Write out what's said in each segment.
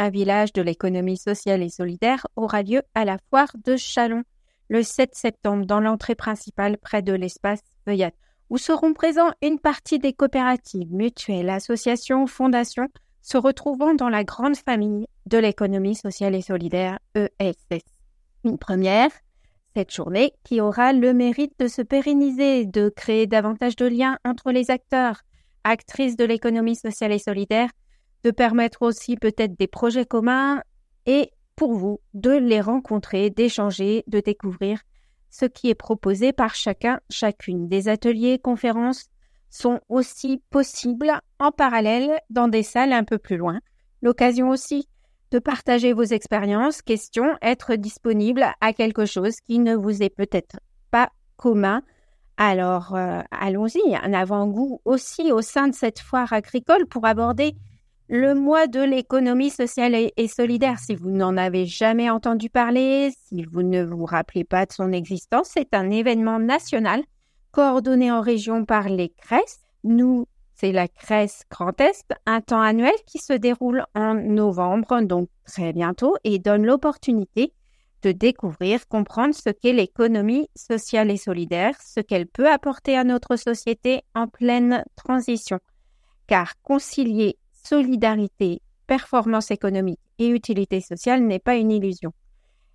Un village de l'économie sociale et solidaire aura lieu à la foire de Chalon le 7 septembre dans l'entrée principale près de l'espace Feuillade, où seront présents une partie des coopératives, mutuelles, associations, fondations se retrouvant dans la grande famille de l'économie sociale et solidaire ESS. Une première, cette journée qui aura le mérite de se pérenniser, de créer davantage de liens entre les acteurs, actrices de l'économie sociale et solidaire, de permettre aussi peut-être des projets communs et pour vous de les rencontrer, d'échanger, de découvrir ce qui est proposé par chacun, chacune. Des ateliers, conférences sont aussi possibles en parallèle dans des salles un peu plus loin. L'occasion aussi de partager vos expériences, questions, être disponible à quelque chose qui ne vous est peut-être pas commun. Alors, euh, allons-y, un avant-goût aussi au sein de cette foire agricole pour aborder le mois de l'économie sociale et solidaire. Si vous n'en avez jamais entendu parler, si vous ne vous rappelez pas de son existence, c'est un événement national coordonné en région par les CRES. Nous, c'est la CRES Grand Est, un temps annuel qui se déroule en novembre, donc très bientôt, et donne l'opportunité de découvrir, comprendre ce qu'est l'économie sociale et solidaire, ce qu'elle peut apporter à notre société en pleine transition. Car concilier solidarité, performance économique et utilité sociale n'est pas une illusion.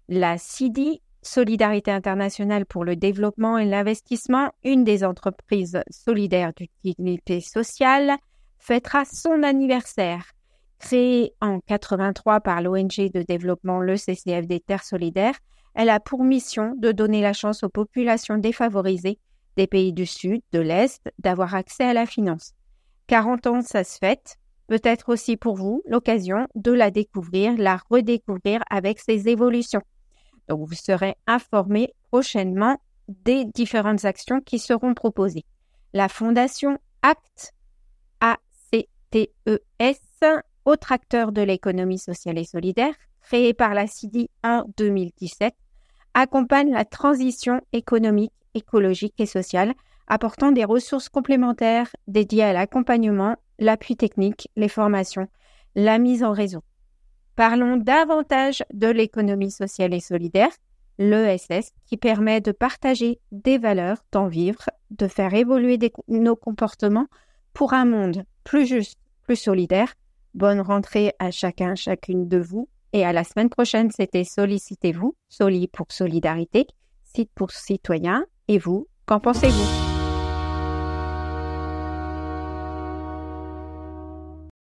La CIDI, Solidarité internationale pour le développement et l'investissement, une des entreprises solidaires d'utilité sociale, fêtera son anniversaire. Créée en 83 par l'ONG de développement le CCF des Terres solidaires, elle a pour mission de donner la chance aux populations défavorisées des pays du Sud, de l'Est, d'avoir accès à la finance. 40 ans, ça se fête, peut-être aussi pour vous l'occasion de la découvrir, la redécouvrir avec ses évolutions. Donc, vous serez informé prochainement des différentes actions qui seront proposées. La fondation ACT, A-C-T-E-S, autre acteur de l'économie sociale et solidaire, créée par la CIDI en 2017, accompagne la transition économique, écologique et sociale, apportant des ressources complémentaires dédiées à l'accompagnement l'appui technique, les formations, la mise en réseau. Parlons davantage de l'économie sociale et solidaire, l'ESS, qui permet de partager des valeurs, d'en vivre, de faire évoluer nos comportements pour un monde plus juste, plus solidaire. Bonne rentrée à chacun, chacune de vous. Et à la semaine prochaine, c'était Sollicitez-vous, Soli pour solidarité, site pour citoyens. Et vous, qu'en pensez-vous?